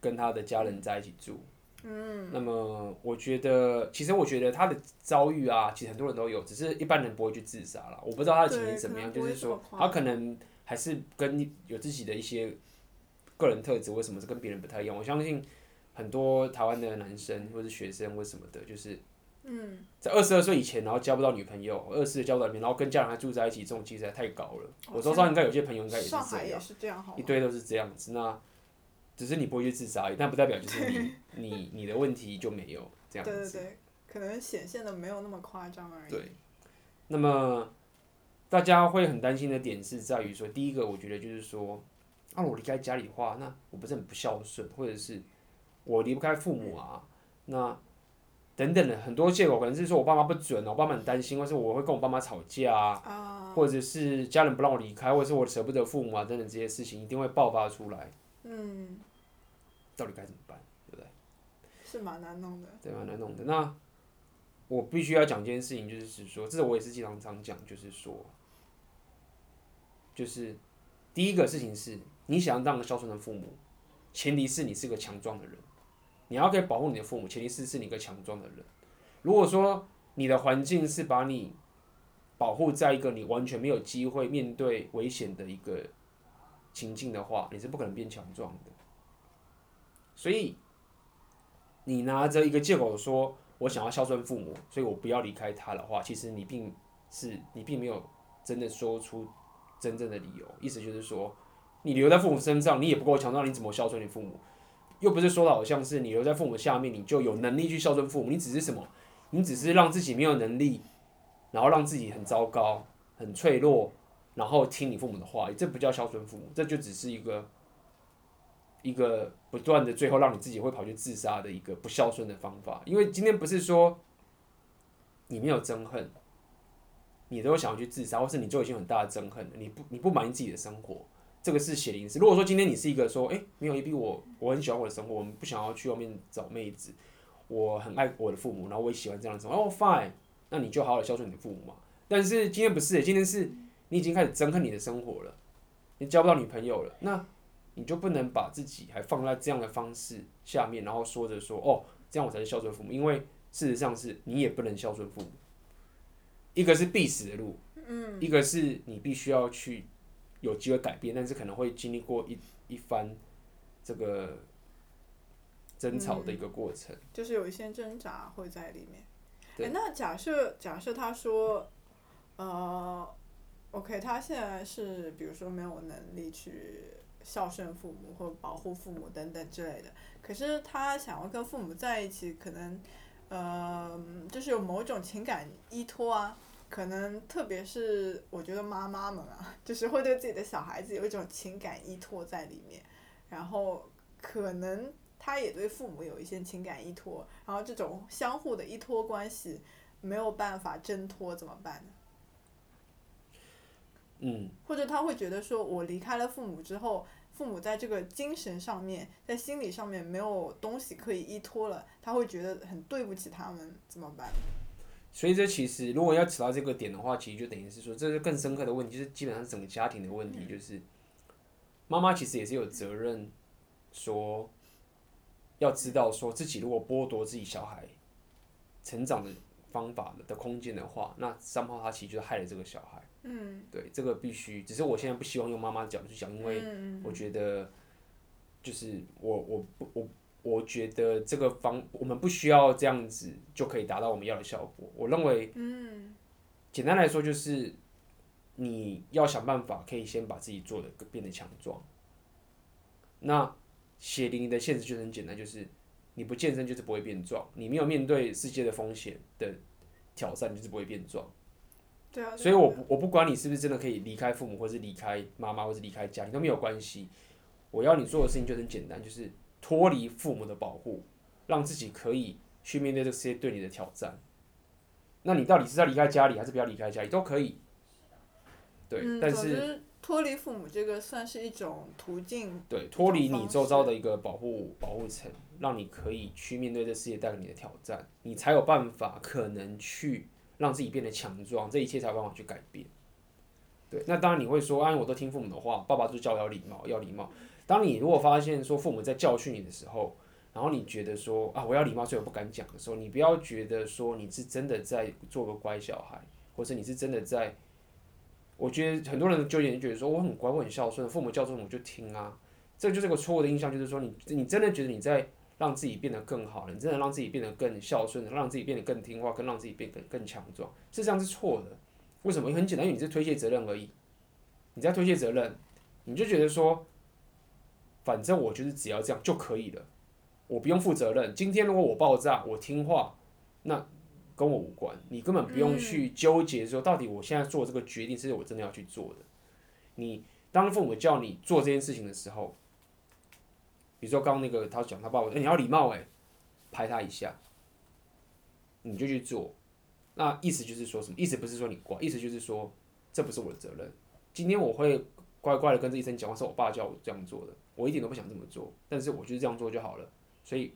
跟他的家人在一起住。嗯。那么，我觉得，其实我觉得他的遭遇啊，其实很多人都有，只是一般人不会去自杀了。我不知道他的情形怎么样，就是说他可能。还是跟有自己的一些个人特质，为什么是跟别人不太一样？我相信很多台湾的男生或者学生或什么的，就是嗯在二十二岁以前，然后交不到女朋友，二十岁交不到女朋友，然后跟家人还住在一起，这种几率太高了。我周遭应该有些朋友应该也是这样，一堆都是这样子。那只是你不会去自杀，但不代表就是你你你的问题就没有这样子。对对对，可能显现的没有那么夸张而已。对，那么。大家会很担心的点是在于说，第一个，我觉得就是说，啊，我离开家里的话，那我不是很不孝顺，或者是我离不开父母啊，那等等的很多借口，可能是说我爸妈不准，我爸妈很担心，或是我会跟我爸妈吵架啊，或者是家人不让我离开，或者是我舍不得父母啊，等等这些事情一定会爆发出来。嗯，到底该怎么办，对不对？是蛮难弄的。对，蛮难弄的。那我必须要讲一件事情，就是说，这是我也是经常常讲，就是说。就是第一个事情是，你想要当个孝顺的父母，前提是你是个强壮的人。你要可以保护你的父母，前提是是你一个强壮的人。如果说你的环境是把你保护在一个你完全没有机会面对危险的一个情境的话，你是不可能变强壮的。所以你拿着一个借口说我想要孝顺父母，所以我不要离开他的话，其实你并是你并没有真的说出。真正的理由，意思就是说，你留在父母身上，你也不够强壮，你怎么孝顺你父母？又不是说的好像是你留在父母下面，你就有能力去孝顺父母。你只是什么？你只是让自己没有能力，然后让自己很糟糕、很脆弱，然后听你父母的话，这不叫孝顺父母，这就只是一个一个不断的最后让你自己会跑去自杀的一个不孝顺的方法。因为今天不是说你没有憎恨，你都想要去自杀，或是你就已经很大的憎恨了，你不你不满意自己的生活。这个是血淋式。如果说今天你是一个说，哎，没有一逼我，我很喜欢我的生活，我们不想要去外面找妹子，我很爱我的父母，然后我也喜欢这样的生活，哦，fine，那你就好好孝顺你的父母嘛。但是今天不是，今天是你已经开始憎恨你的生活了，你交不到女朋友了，那你就不能把自己还放在这样的方式下面，然后说着说，哦，这样我才是孝顺父母，因为事实上是你也不能孝顺父母，一个是必死的路，嗯，一个是你必须要去。有机会改变，但是可能会经历过一一番这个争吵的一个过程，嗯、就是有一些挣扎会在里面。对、欸，那假设假设他说，呃，OK，他现在是比如说没有能力去孝顺父母或保护父母等等之类的，可是他想要跟父母在一起，可能呃，就是有某种情感依托啊。可能特别是我觉得妈妈们啊，就是会对自己的小孩子有一种情感依托在里面，然后可能他也对父母有一些情感依托，然后这种相互的依托关系没有办法挣脱怎么办呢？嗯，或者他会觉得说，我离开了父母之后，父母在这个精神上面，在心理上面没有东西可以依托了，他会觉得很对不起他们，怎么办？所以这其实，如果要扯到这个点的话，其实就等于是说，这是更深刻的问题，就是基本上整个家庭的问题，就是妈妈其实也是有责任，说要知道说自己如果剥夺自己小孩成长的方法的空间的话，那三炮他其实就是害了这个小孩。嗯，对，这个必须，只是我现在不希望用妈妈的角度去讲，因为我觉得就是我我不我。我觉得这个方我们不需要这样子就可以达到我们要的效果。我认为，嗯简单来说就是你要想办法可以先把自己做的变得强壮。那血淋淋的现实就很简单，就是你不健身就是不会变壮，你没有面对世界的风险的挑战就是不会变壮。对啊。所以我不我不管你是不是真的可以离开父母，或是离开妈妈，或是离开家庭都没有关系。我要你做的事情就很简单，就是。脱离父母的保护，让自己可以去面对这些对你的挑战。那你到底是要离开家里，还是不要离开家里，都可以。对，嗯、但是脱离父母这个算是一种途径。对，脱离你周遭的一个保护保护层，让你可以去面对这世界带给你的挑战，你才有办法可能去让自己变得强壮，这一切才有办法去改变。对，那当然你会说，哎，我都听父母的话，爸爸就教我要礼貌，要礼貌。当你如果发现说父母在教训你的时候，然后你觉得说啊，我要礼貌，所以我不敢讲的时候，你不要觉得说你是真的在做个乖小孩，或者你是真的在。我觉得很多人的纠结就觉得说我很乖，我很孝顺，父母叫什么我就听啊，这就是个错误的印象，就是说你你真的觉得你在让自己变得更好了，你真的让自己变得更孝顺，让自己变得更听话，更让自己变得更更强壮，事实上是错的。为什么？很简单，因为你是推卸责任而已，你在推卸责任，你就觉得说。反正我就是只要这样就可以了，我不用负责任。今天如果我爆炸，我听话，那跟我无关。你根本不用去纠结说，到底我现在做这个决定是我真的要去做的。你当父母叫你做这件事情的时候，比如说刚刚那个他讲他爸爸，欸，你要礼貌哎，拍他一下，你就去做。那意思就是说什么？意思不是说你乖，意思就是说这不是我的责任。今天我会乖乖的跟这医生讲话，是我爸叫我这样做的。我一点都不想这么做，但是我就是这样做就好了，所以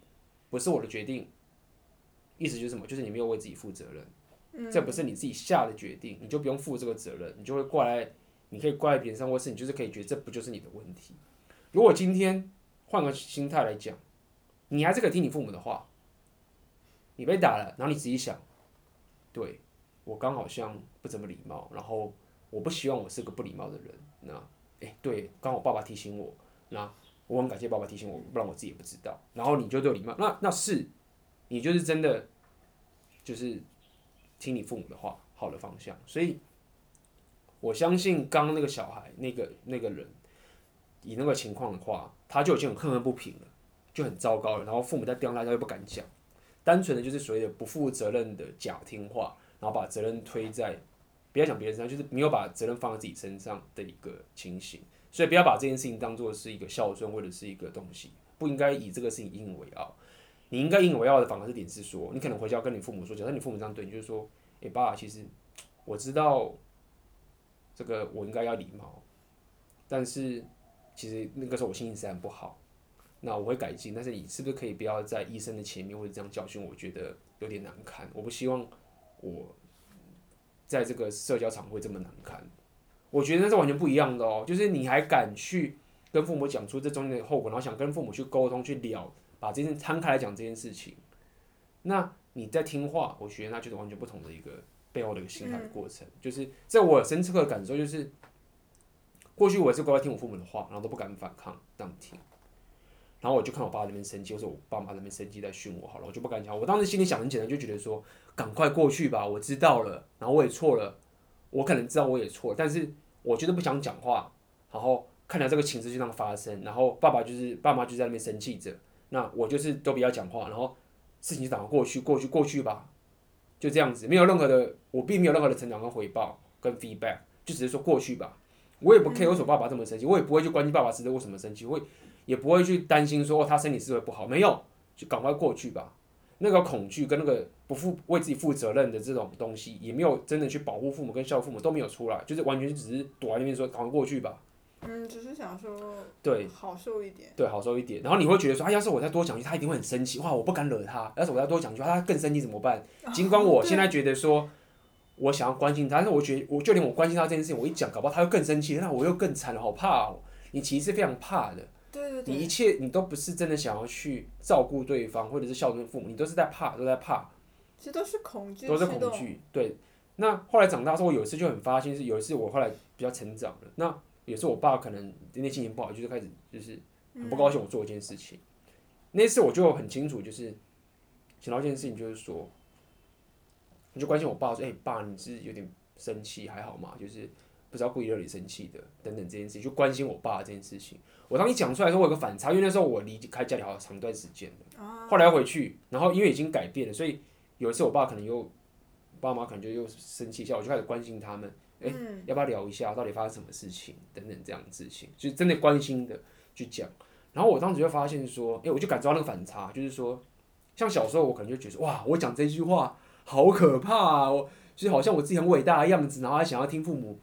不是我的决定。意思就是什么？就是你没有为自己负责任，这不是你自己下的决定，你就不用负这个责任，你就会过来，你可以怪在别人上，或是你就是可以觉得这不就是你的问题。如果今天换个心态来讲，你还是可以听你父母的话，你被打了，然后你仔细想，对，我刚好像不怎么礼貌，然后我不希望我是个不礼貌的人，那哎、对，刚好爸爸提醒我。那我很感谢爸爸提醒我，不然我自己也不知道。然后你就对礼貌，那那是你就是真的就是听你父母的话，好的方向。所以我相信刚刚那个小孩，那个那个人以那个情况的话，他就已经很恨恨不平了，就很糟糕了。然后父母在刁难他又不敢讲，单纯的就是所谓的不负责任的假听话，然后把责任推在，不要讲别人身上，就是没有把责任放在自己身上的一个情形。所以不要把这件事情当做是一个孝顺或者是一个东西，不应该以这个事情引以为傲。你应该引以为傲的反而是点是说，你可能回家跟你父母说，假设你父母这样对你，就是说，哎、欸，爸，其实我知道这个我应该要礼貌，但是其实那个时候我心情实在不好，那我会改进。但是你是不是可以不要在医生的前面或者这样教训我？觉得有点难堪，我不希望我在这个社交场会这么难堪。我觉得那是完全不一样的哦，就是你还敢去跟父母讲出这中间的后果，然后想跟父母去沟通去聊。把这件摊开来讲这件事情，那你在听话，我觉得那就是完全不同的一个背后的一个心态的过程。就是在我深刻的感受，就是过去我也是乖乖听我父母的话，然后都不敢反抗，这样听。然后我就看我爸那边生气，或者我爸妈那边生气在训我，好了，我就不敢讲。我当时心里想很简单，就觉得说赶快过去吧，我知道了，然后我也错了，我可能知道我也错了，但是我觉得不想讲话，然后看到这个情绪就这样发生，然后爸爸就是爸妈就在那边生气着。那我就是都不要讲话，然后事情就打过去，过去，过去吧，就这样子，没有任何的，我并没有任何的成长跟回报跟 feedback，就只是说过去吧。我也不 care 为什么爸爸这么生气，我也不会去关心爸爸是为什么生气，会也不会去担心说他身体是会不好，没有，就赶快过去吧。那个恐惧跟那个不负为自己负责任的这种东西，也没有真的去保护父母跟孝父母都没有出来，就是完全只是躲在那边说赶快过去吧。嗯，只是想说，对，好受一点，对，好受一点。然后你会觉得说，啊，要是我再多讲一句，他一定会很生气。哇，我不敢惹他。要是我再多讲一句，他更生气怎么办？尽管我现在觉得说，我想要关心他，但是我觉得，我就连我关心他这件事情，我一讲，搞不好他又更生气，那我又更惨了，好怕哦。你其实是非常怕的，对对对，你一切你都不是真的想要去照顾对方，或者是孝顺父母，你都是在怕，都在怕。其实都是恐惧，都是恐惧。对。那后来长大之后，我有一次就很发现，是有一次我后来比较成长了，那。也是我爸可能今天心情不好，就是开始就是很不高兴我做一件事情。嗯、那次我就很清楚，就是想到一件事情，就是说，我就关心我爸说：“哎、欸，爸，你是有点生气，还好吗？就是不知道故意惹你生气的，等等这件事情，就关心我爸这件事情。”我当你讲出来的时候，我有个反差，因为那时候我离开家里好长一段时间后来要回去，然后因为已经改变了，所以有一次我爸可能又爸妈可能就又生气一下，我就开始关心他们。哎、欸，要不要聊一下到底发生什么事情等等这样的事情，就真的关心的去讲。然后我当时就发现说，哎、欸，我就感觉到那个反差，就是说，像小时候我可能就觉得，哇，我讲这句话好可怕啊，我就是好像我自己很伟大的样子，然后还想要听父母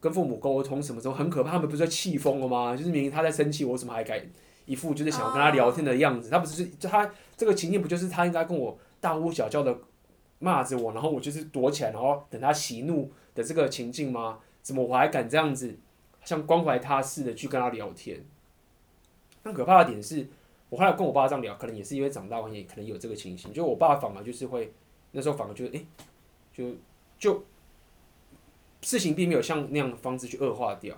跟父母沟通什么时候很可怕，他们不是在气疯了吗？就是明明他在生气，我怎么还敢一副就是想要跟他聊天的样子？他不是就他这个情境不就是他应该跟我大呼小叫的骂着我，然后我就是躲起来，然后等他息怒。的这个情境吗？怎么我还敢这样子，像关怀他似的去跟他聊天？更可怕的点是，我后来跟我爸这样聊，可能也是因为长大关系，可能有这个情形。就我爸反而就是会，那时候反而就诶、欸，就就事情并没有像那样的方式去恶化掉。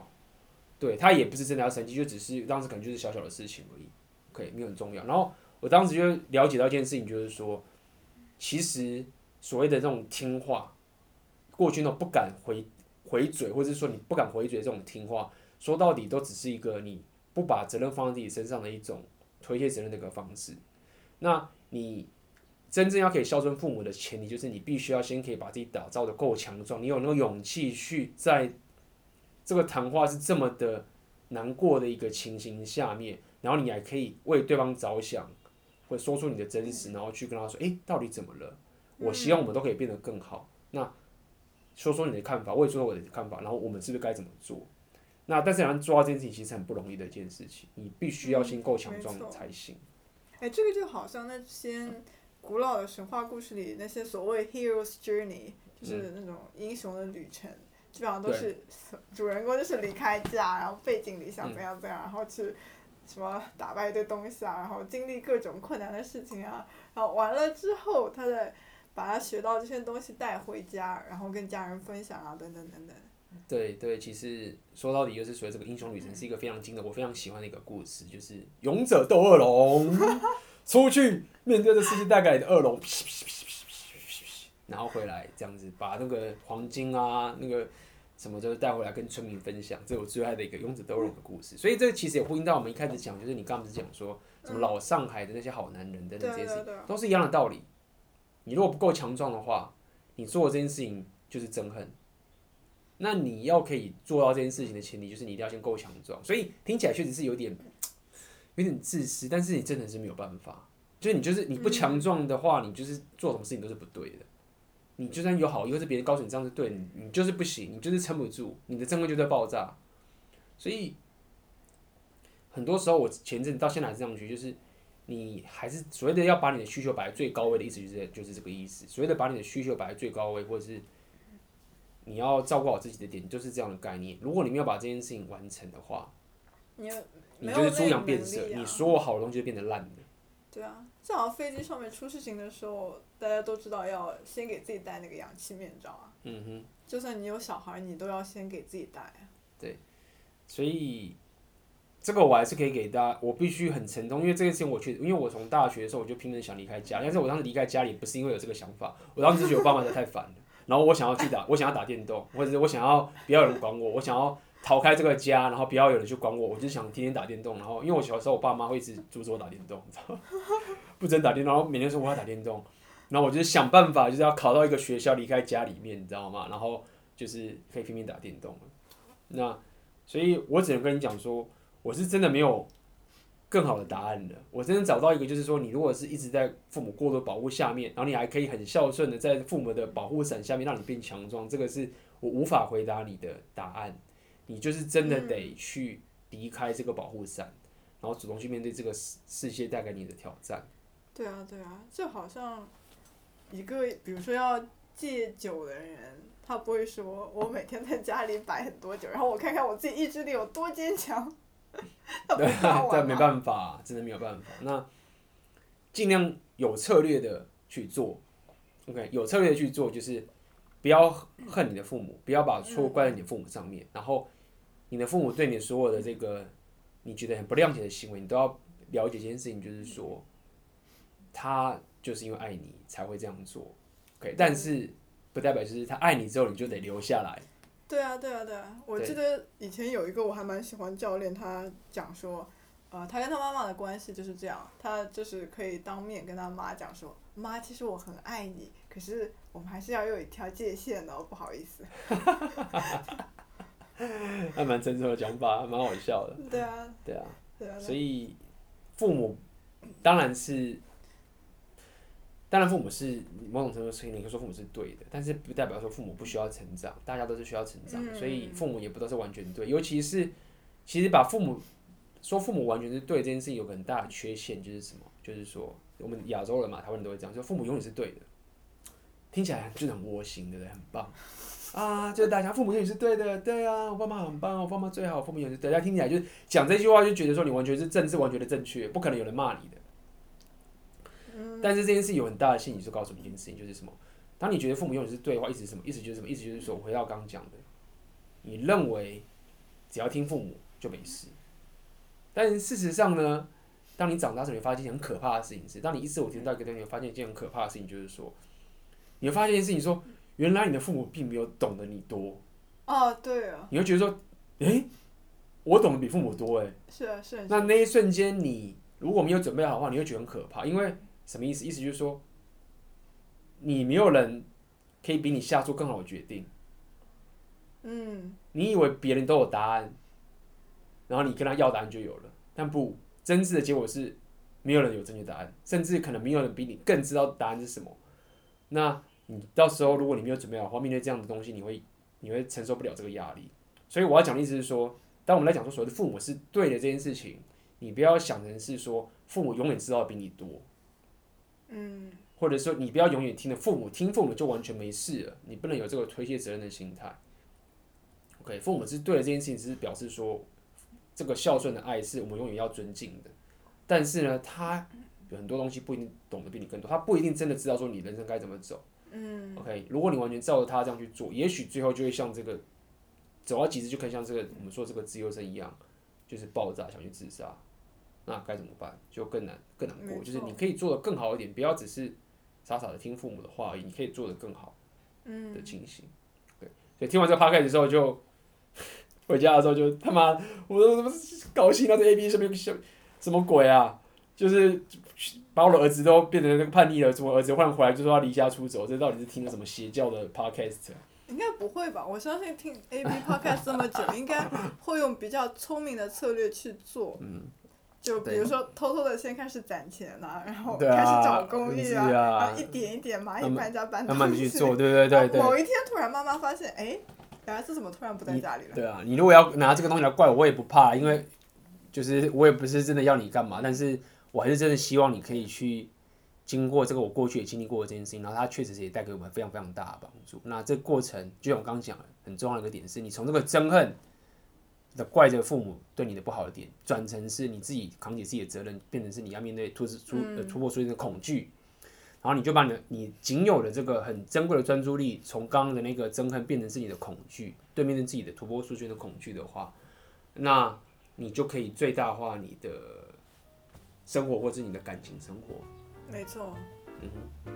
对，他也不是真的要生气，就只是当时可能就是小小的事情而已，可以没有很重要。然后我当时就了解到一件事情，就是说，其实所谓的这种听话。过去那种不敢回回嘴，或者是说你不敢回嘴这种听话，说到底都只是一个你不把责任放在自己身上的一种推卸责任的一个方式。那你真正要可以孝顺父母的前提，就是你必须要先可以把自己打造的够强壮，你有那个勇气去在这个谈话是这么的难过的一个情形下面，然后你还可以为对方着想，或者说出你的真实，然后去跟他说：“诶，到底怎么了？我希望我们都可以变得更好。”那说说你的看法，我也说说我的看法，然后我们是不是该怎么做？那但是要做到这件事情，其实很不容易的一件事情，你必须要先够强壮才行。哎、嗯，这个就好像那些古老的神话故事里那些所谓 hero's journey，就是那种英雄的旅程，嗯、基本上都是主人公就是离开家，然后背井离乡怎样怎样，然后去什么打败一堆东西啊，然后经历各种困难的事情啊，然后完了之后他的。把他学到这些东西带回家，然后跟家人分享啊，等等等等。对对，其实说到底就是说这个英雄旅程是一个非常经典，我非常喜欢的一个故事，就是勇者斗恶龙，出去面对着世界大概的恶龙，然后回来这样子把那个黄金啊，那个什么就是带回来跟村民分享，这是我最爱的一个勇者斗恶龙的故事。所以这个其实也呼应到我们一开始讲，就是你刚刚不是讲说什么老上海的那些好男人等等这些事情，都是一样的道理。你如果不够强壮的话，你做这件事情就是憎恨。那你要可以做到这件事情的前提，就是你一定要先够强壮。所以听起来确实是有点有点自私，但是你真的是没有办法。就是你就是你不强壮的话，你就是做什么事情都是不对的。你就算有好又，是别人告诉你这样是对，你你就是不行，你就是撑不住，你的憎恨就在爆炸。所以很多时候，我前阵到现在还是这样觉得，就是你还是所谓的要把你的需求摆在最高位的意思，就是就是这个意思。所谓的把你的需求摆在最高位，或者是你要照顾好自己的点，就是这样的概念。如果你没有把这件事情完成的话，你你就是猪羊变色，你所有好的东西就变得烂的。对啊，正好飞机上面出事情的时候，大家都知道要先给自己戴那个氧气面罩啊。嗯哼。就算你有小孩，你都要先给自己戴啊。对，所以这个我还是可以给大家，我必须很沉痛，因为这件事情我确实，因为我从大学的时候我就拼命想离开家，但是我当时离开家里不是因为有这个想法，我当时是觉得我爸妈太烦了，然后我想要去打，我想要打电动，或者是我想要不要有人管我，我想要。逃开这个家，然后不要有人去管我，我就想天天打电动。然后因为我小时候，我爸妈会一直阻止我打电动，你知道？不准打电动，然后每天说我要打电动，然后我就想办法，就是要考到一个学校，离开家里面，你知道吗？然后就是可以拼命打电动。那所以，我只能跟你讲说，我是真的没有更好的答案的。我真的找到一个，就是说，你如果是一直在父母过度保护下面，然后你还可以很孝顺的在父母的保护伞下面让你变强壮，这个是我无法回答你的答案。你就是真的得去离开这个保护伞，嗯，然后主动去面对这个世世界带给你的挑战。对啊，对啊，就好像一个比如说要戒酒的人，他不会说我每天在家里摆很多酒，然后我看看我自己意志力有多坚强。对啊，这没办法，真的没有办法。那尽量有策略的去做，OK，有策略的去做，就是不要恨你的父母，不要把错怪在你的父母上面，然后。你的父母对你所有的这个你觉得很不谅解的行为，你都要了解一件事情，就是说，他就是因为爱你才会这样做，OK？但是不代表就是他爱你之后你就得留下来。对啊，对啊，对啊！我记得以前有一个我还蛮喜欢教练，他讲说，呃，他跟他妈妈的关系就是这样，他就是可以当面跟他妈讲说，妈，其实我很爱你，可是我们还是要有一条界限的哦，不好意思。还蛮成熟的讲法，还蛮好笑的。对啊，对啊，对啊。所以父母当然是，当然父母是某种程度上，你可以说父母是对的，但是不代表说父母不需要成长，大家都是需要成长，所以父母也不都是完全对。尤其是，其实把父母说父母完全是对这件事情有个很大的缺陷，就是什么？就是说我们亚洲人嘛，台湾人都会这样，说父母永远是对的，听起来就是很窝心，对不对？很棒。啊，就是大家父母永远是对的，对啊，我爸妈很棒，我爸妈最好，父母永远是对。大家听起来就是讲这句话，就觉得说你完全是政治完全的正确，不可能有人骂你的。但是这件事有很大的心理，就告诉你一件事情，就是什么？当你觉得父母用的是对的话，意思是什么？意思就是什么？意思就是说，我回到刚刚讲的，你认为只要听父母就没事。但是事实上呢，当你长大时，你会发现很可怕的事情是，当你一次我听到一个东西，你会发现一件很可怕的事情，就是说，你会发现一件事情说。原来你的父母并没有懂得你多。哦，对啊。你会觉得说，诶、欸，我懂得比父母多诶。是啊，是啊。那那一瞬间，你如果没有准备好的话，你会觉得很可怕。因为什么意思？意思就是说，你没有人可以比你下出更好的决定。嗯。你以为别人都有答案，然后你跟他要答案就有了，但不，真实的结果是，没有人有正确答案，甚至可能没有人比你更知道答案是什么。那。你到时候如果你没有准备好的话，面对这样的东西，你会你会承受不了这个压力。所以我要讲的意思是说，当我们来讲说所谓的父母是对的这件事情，你不要想成是说父母永远知道比你多，嗯，或者说你不要永远听的父母听父母就完全没事了，你不能有这个推卸责任的心态。OK，父母是对的这件事情，只是表示说这个孝顺的爱是我们永远要尊敬的，但是呢，他有很多东西不一定懂得比你更多，他不一定真的知道说你人生该怎么走。嗯，OK，如果你完全照着他这样去做，也许最后就会像这个走到极致，就可以像这个我们说这个自由生一样，就是爆炸想去自杀，那该怎么办？就更难更难过。就是你可以做的更好一点，不要只是傻傻的听父母的话而已，你可以做的更好的情形。对，所以，听完这个 podcast 之后就 回家的时候就他妈，我都他妈高兴到这 A B 什么什什么鬼啊？就是把我的儿子都变成那个叛逆了，怎么儿子换回来就说要离家出走？这到底是听了什么邪教的 podcast？应该不会吧？我相信听 A B podcast 这么久，应该会用比较聪明的策略去做。嗯。就比如说，偷偷的先开始攒钱啊，然后开始找公寓啊，啊然后一点一点蚂蚁搬家搬东西。慢慢去做，对对对对。某一天突然妈妈发现，哎，原来是怎么突然不在家里了？对啊，你如果要拿这个东西来怪我，我也不怕，因为就是我也不是真的要你干嘛，但是我还是真的希望你可以去经过这个我过去也经历过的这件事情，然后它确实也带给我们非常非常大的帮助。那这过程，就像我刚刚讲的，很重要的一个点是，你从这个憎恨。的怪着父母对你的不好的点，转成是你自己扛起自己的责任，变成是你要面对突出呃突破出现的恐惧，然后你就把你的你仅有的这个很珍贵的专注力，从刚刚的那个憎恨变成是你的恐惧，对面对自己的突破出现的恐惧的话，那你就可以最大化你的生活或者你的感情生活。没错。嗯哼。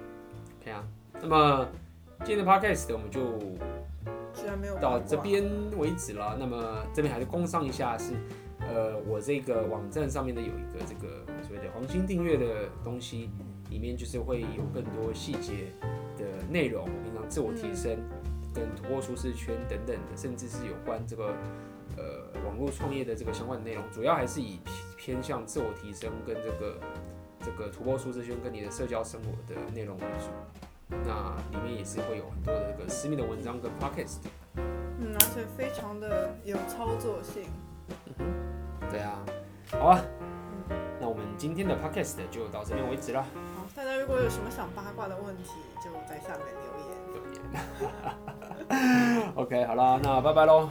OK 啊，那么今天的 Podcast 我们就。到这边为止了，那么这边还是工商一下是，呃，我这个网站上面的有一个这个所谓的黄金订阅的东西，里面就是会有更多细节的内容，平常自我提升跟突破舒适圈等等的，甚至是有关这个呃网络创业的这个相关的内容，主要还是以偏向自我提升跟这个这个突破舒适圈跟你的社交生活的内容为主。那里面也是会有很多的这个私密的文章跟 podcast，嗯，而且非常的有操作性。嗯哼，对啊，好啊，嗯，那我们今天的 podcast 就到这边为止了。好，大家如果有什么想八卦的问题，就在下面留言。留言。OK，好了，那拜拜喽。